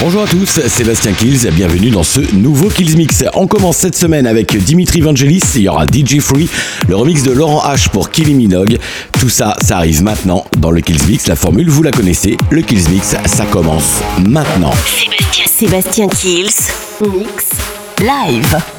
Bonjour à tous, Sébastien Kills, bienvenue dans ce nouveau Kills Mix. On commence cette semaine avec Dimitri Vangelis, il y aura DJ Free, le remix de Laurent H pour Killy Minogue. Tout ça, ça arrive maintenant dans le Kills Mix. La formule, vous la connaissez, le Kills Mix, ça commence maintenant. Sébastien, Sébastien Kills. Mix. Live.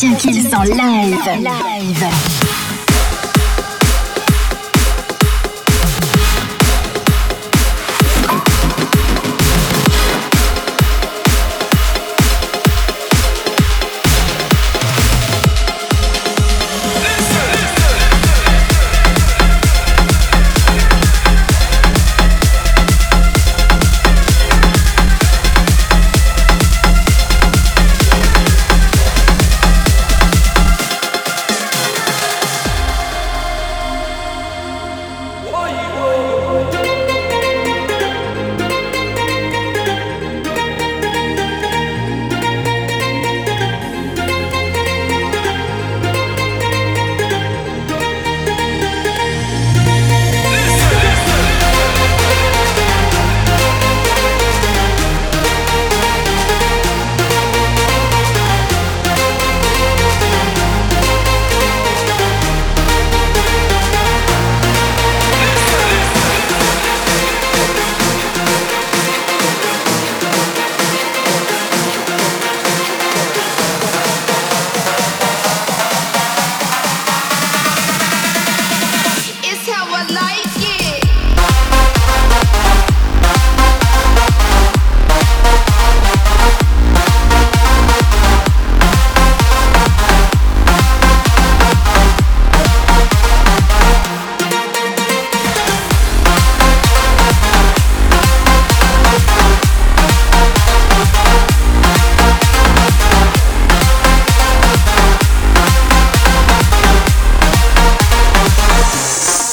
Sébastien Kills en live. live.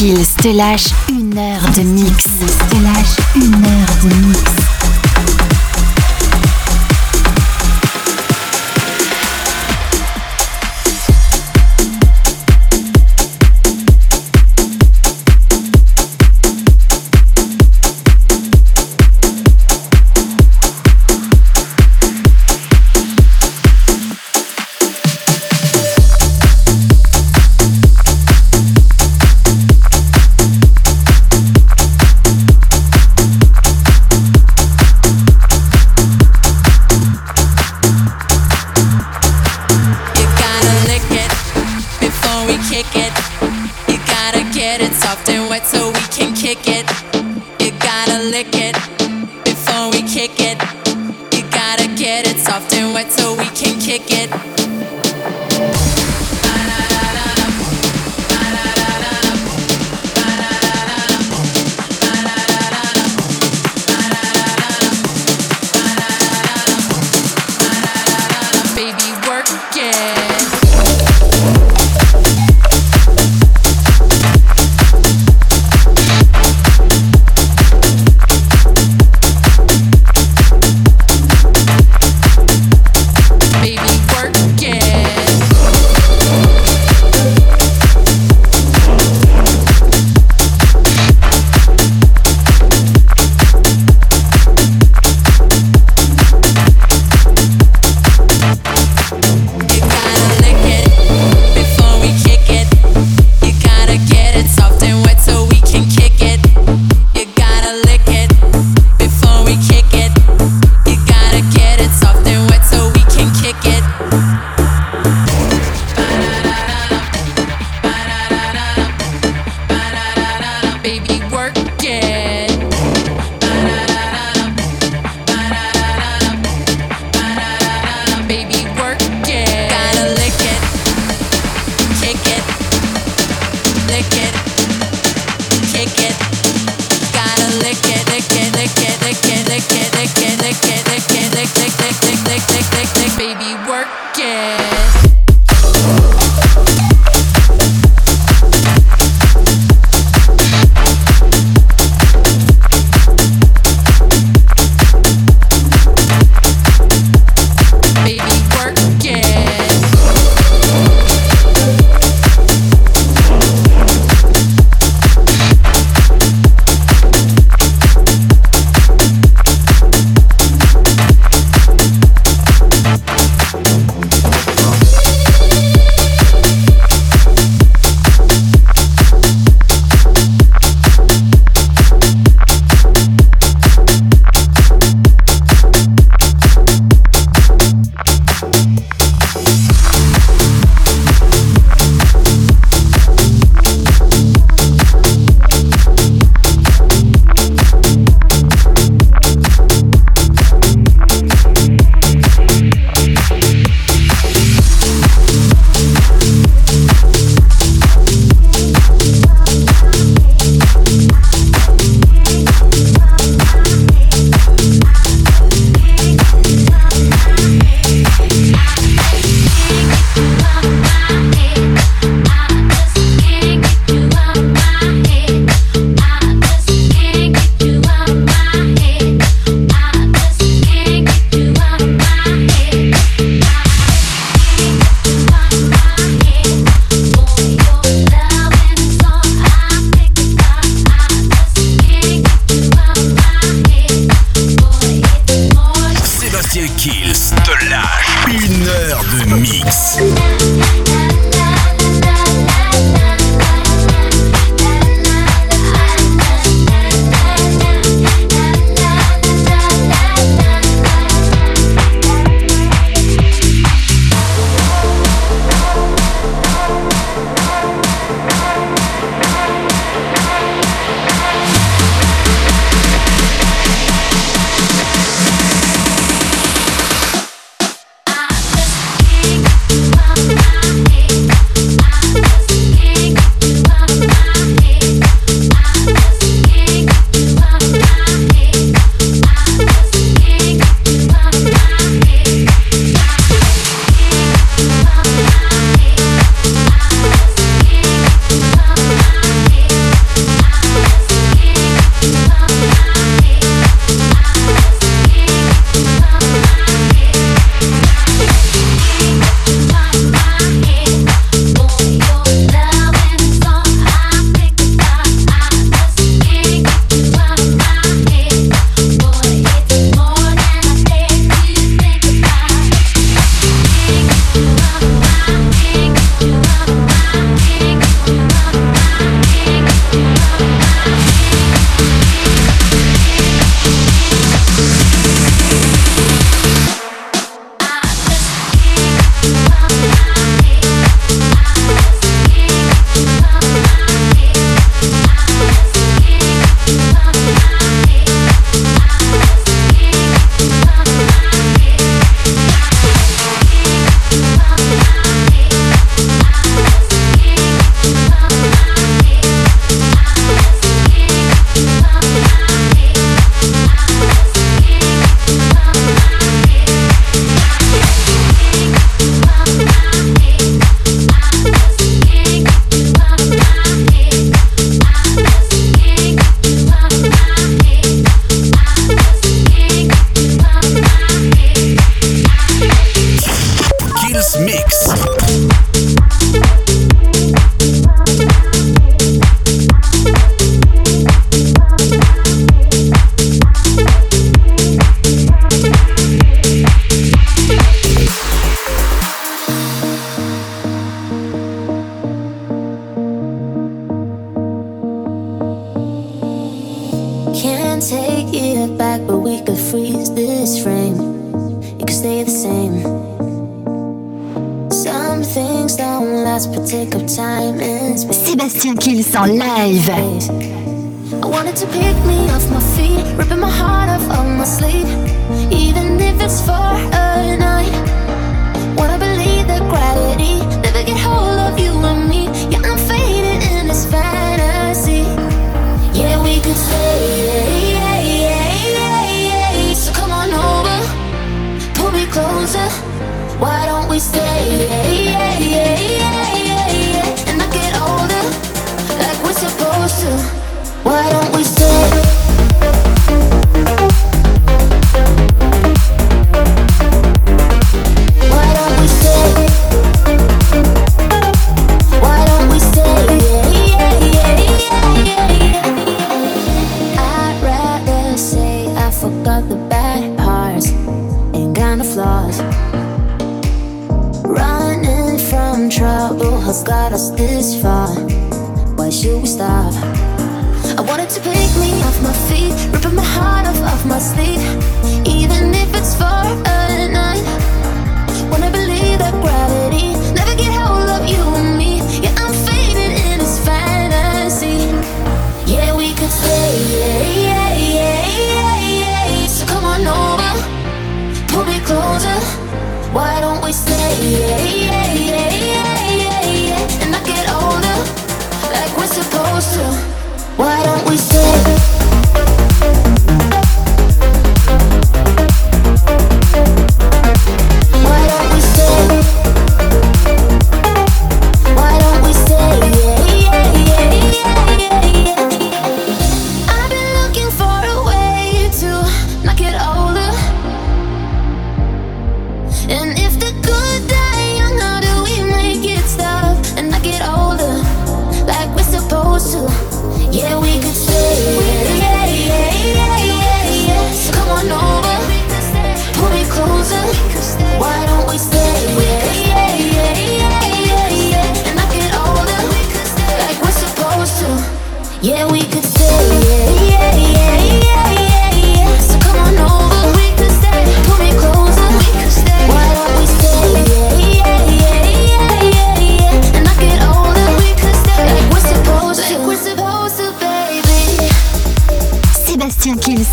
Kills te lâche une heure de mix. Te lâche une heure de mix.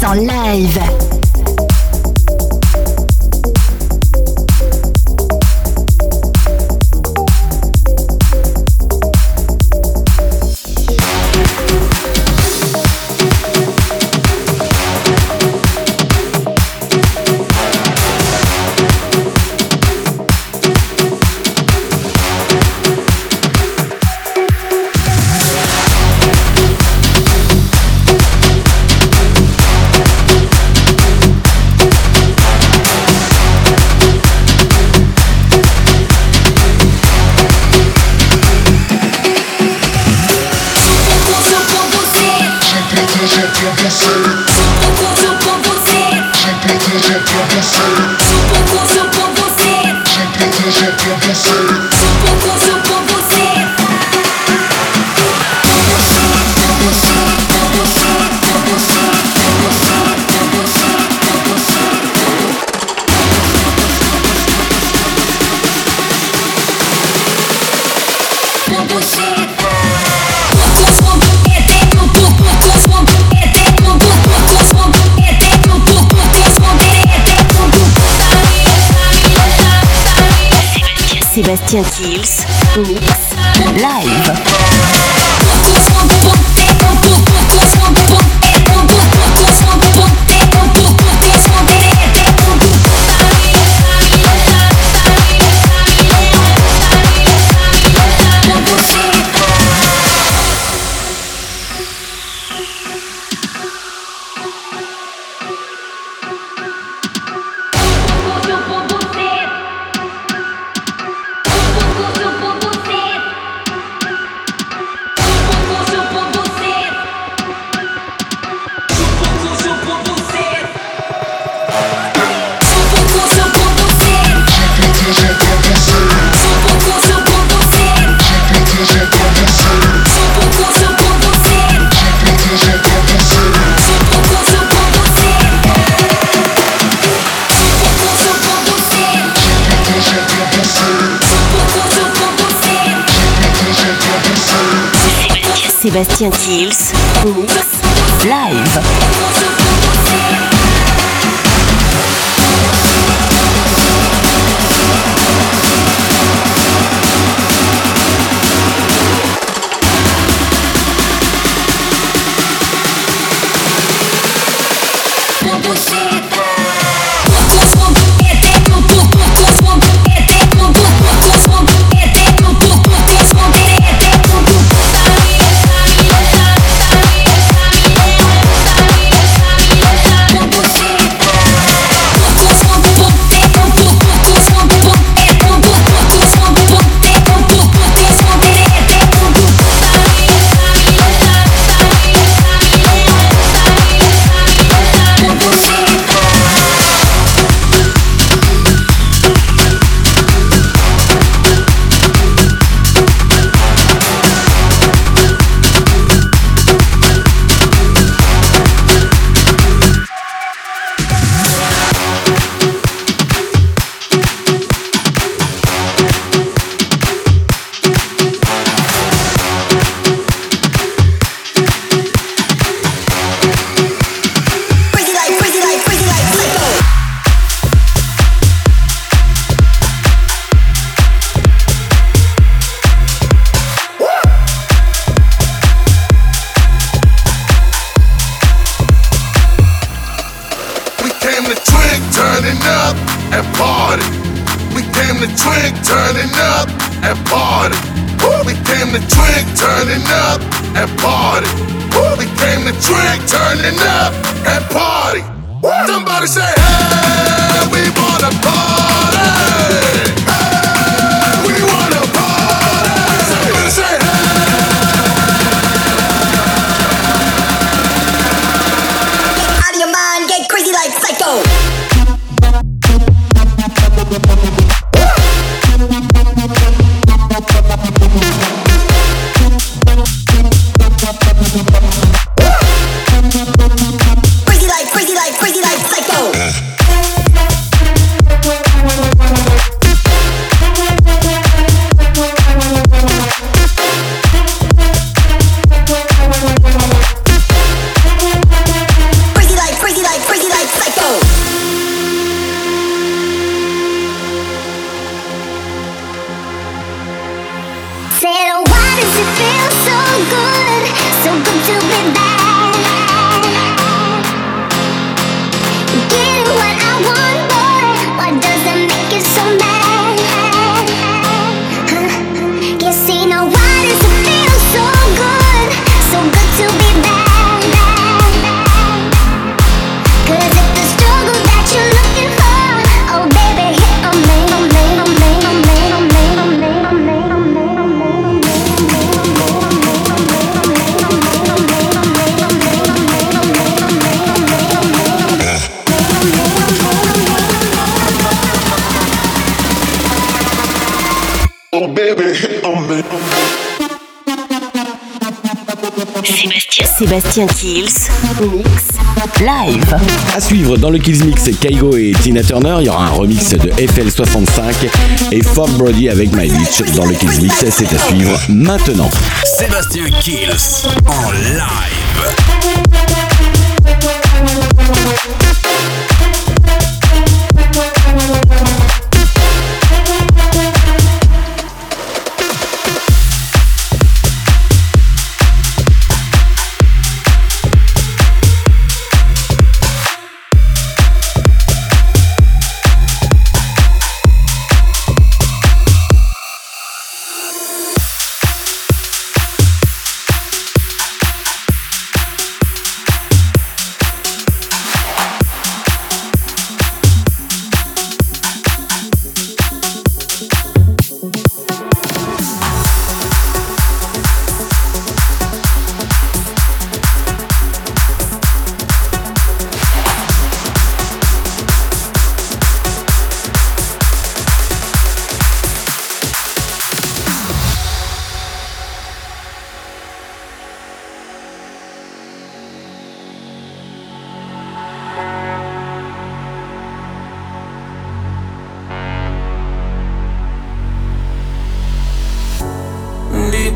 En live. Sébastien Kills. Mix Sébastien Tills. Move. Sébastien Kills, Mix, Live. À suivre dans le Kills Mix, Kaigo et Tina Turner, il y aura un remix de FL65 et Fog Brody avec My Beach dans le Kills Mix, c'est à suivre maintenant. Sébastien Kills en live.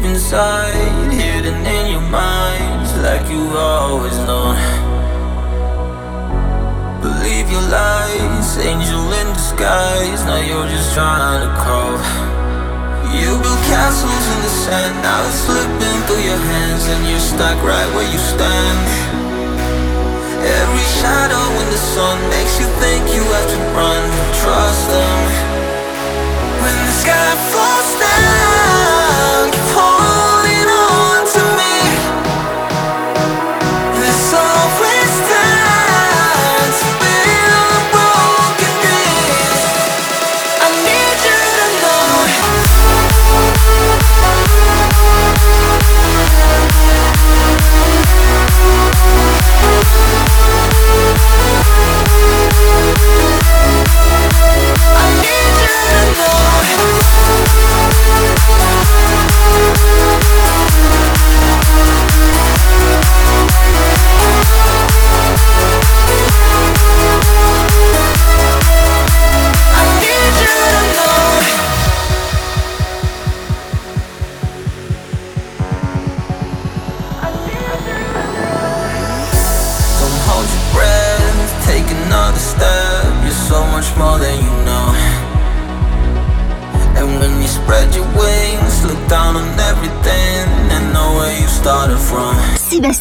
Inside, hidden in your mind, like you've always known. Believe your lies, angel in disguise. Now you're just trying to crawl. You built castles in the sand, now it's slipping through your hands, and you're stuck right where you stand. Every shadow in the sun makes you think you have to run. Trust them. When the sky falls down,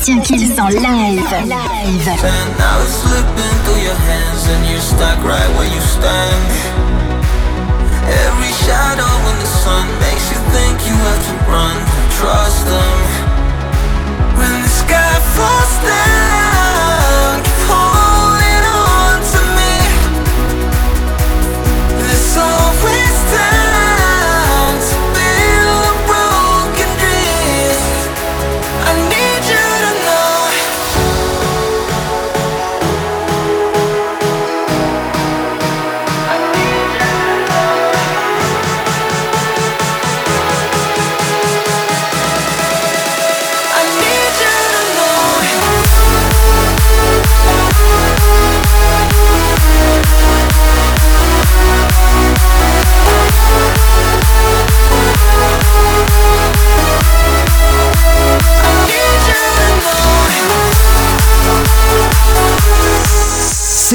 Sébastien Kills en live. Live. And now it's slipping through your hands and you're stuck right where you stand. Every shadow in the sun makes you think you have to run. Trust them. When the sky falls down,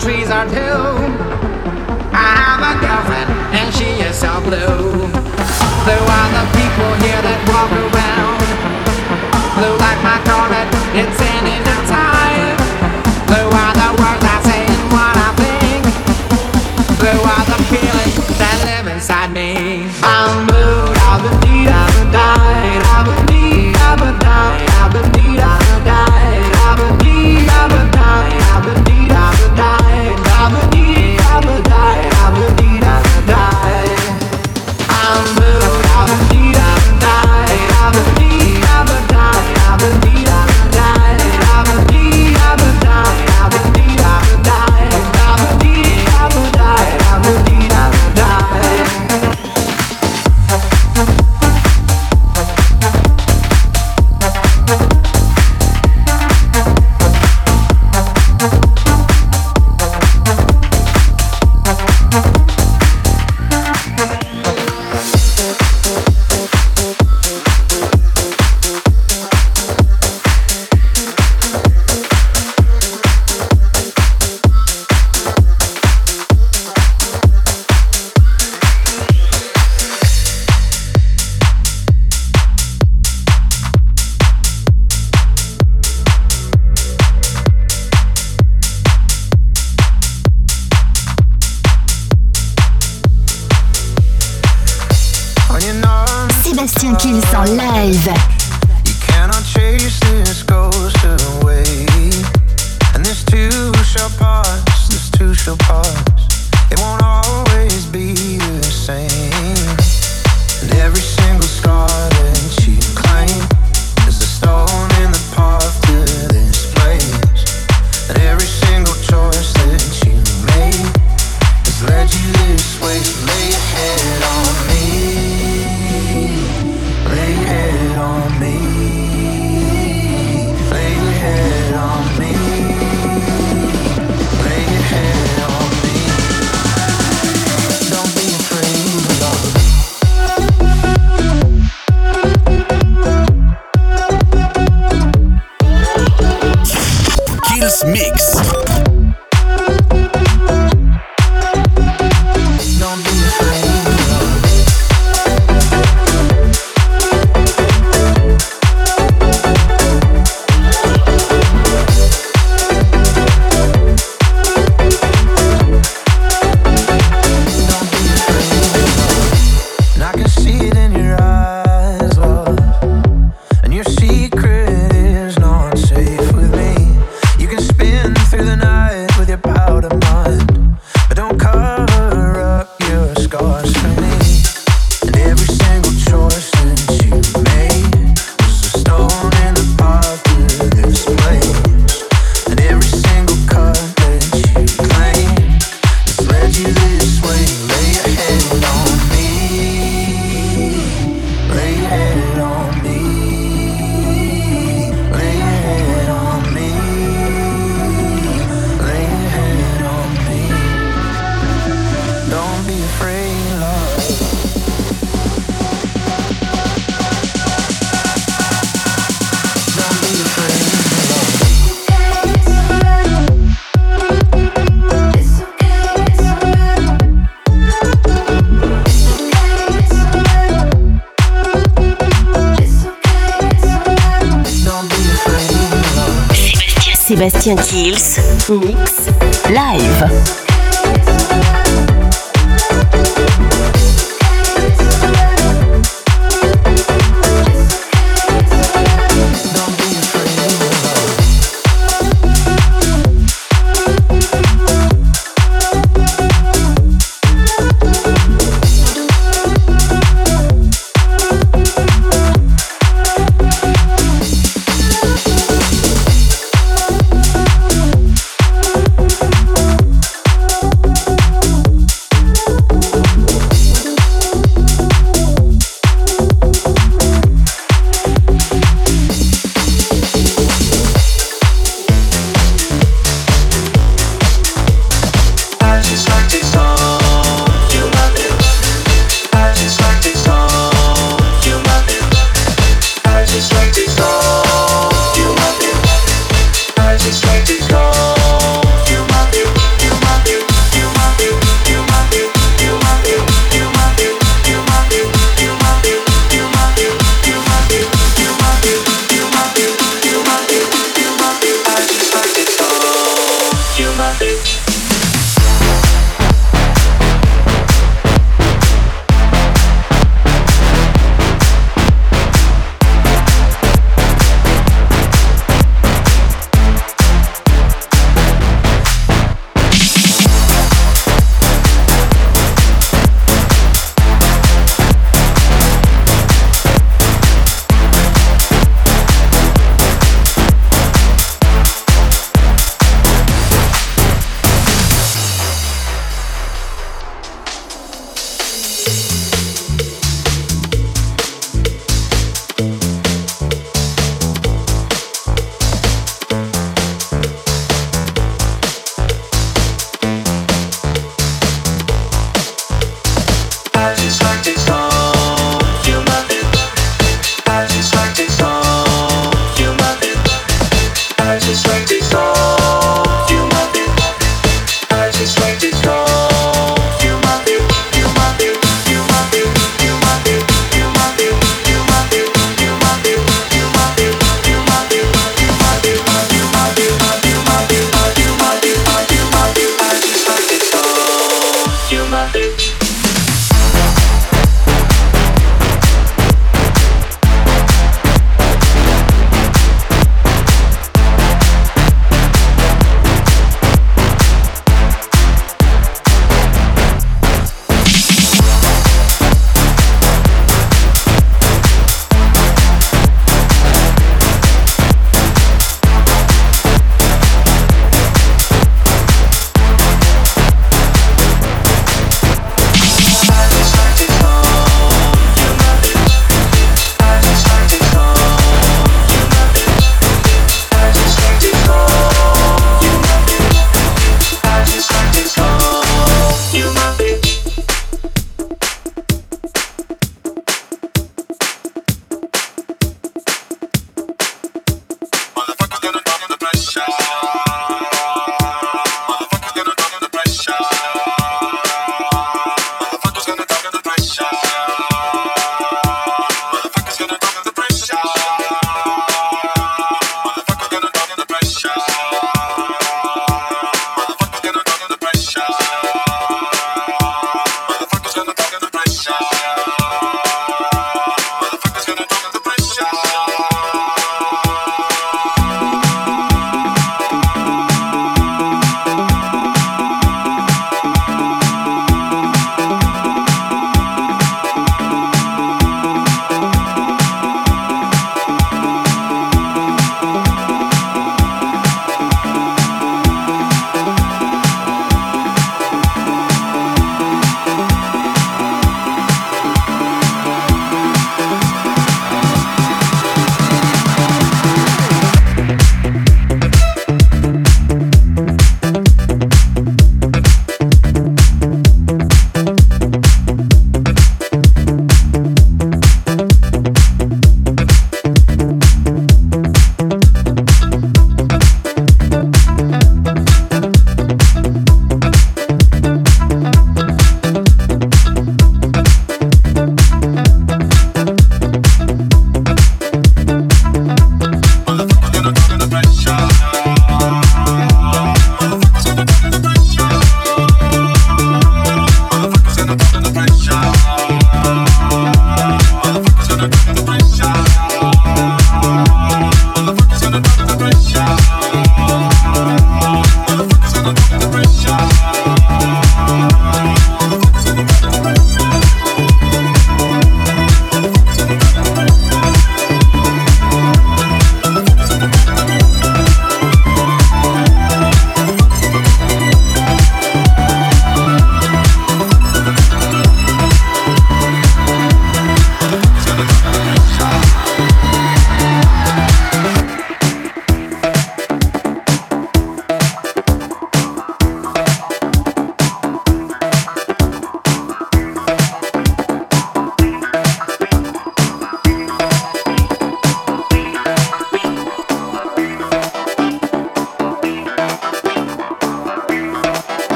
trees are too. I have a girlfriend and she is so blue. Blue are the people here that walk around. Blue like my carpet. it's in it. Sébastien Kills en live. You Sébastien Kills, Mix, Live. you my bitch.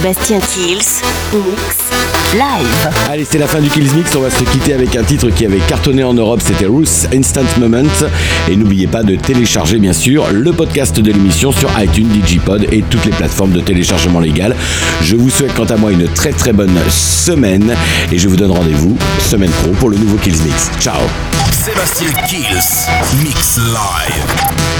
Sébastien Kills Mix Live. Allez, c'est la fin du Kills Mix. On va se quitter avec un titre qui avait cartonné en Europe. C'était Ruth Instant Moment. Et n'oubliez pas de télécharger, bien sûr, le podcast de l'émission sur iTunes, Digipod et toutes les plateformes de téléchargement légal. Je vous souhaite, quant à moi, une très très bonne semaine. Et je vous donne rendez-vous semaine pro pour le nouveau Kills Mix. Ciao. Sébastien Kills Mix Live.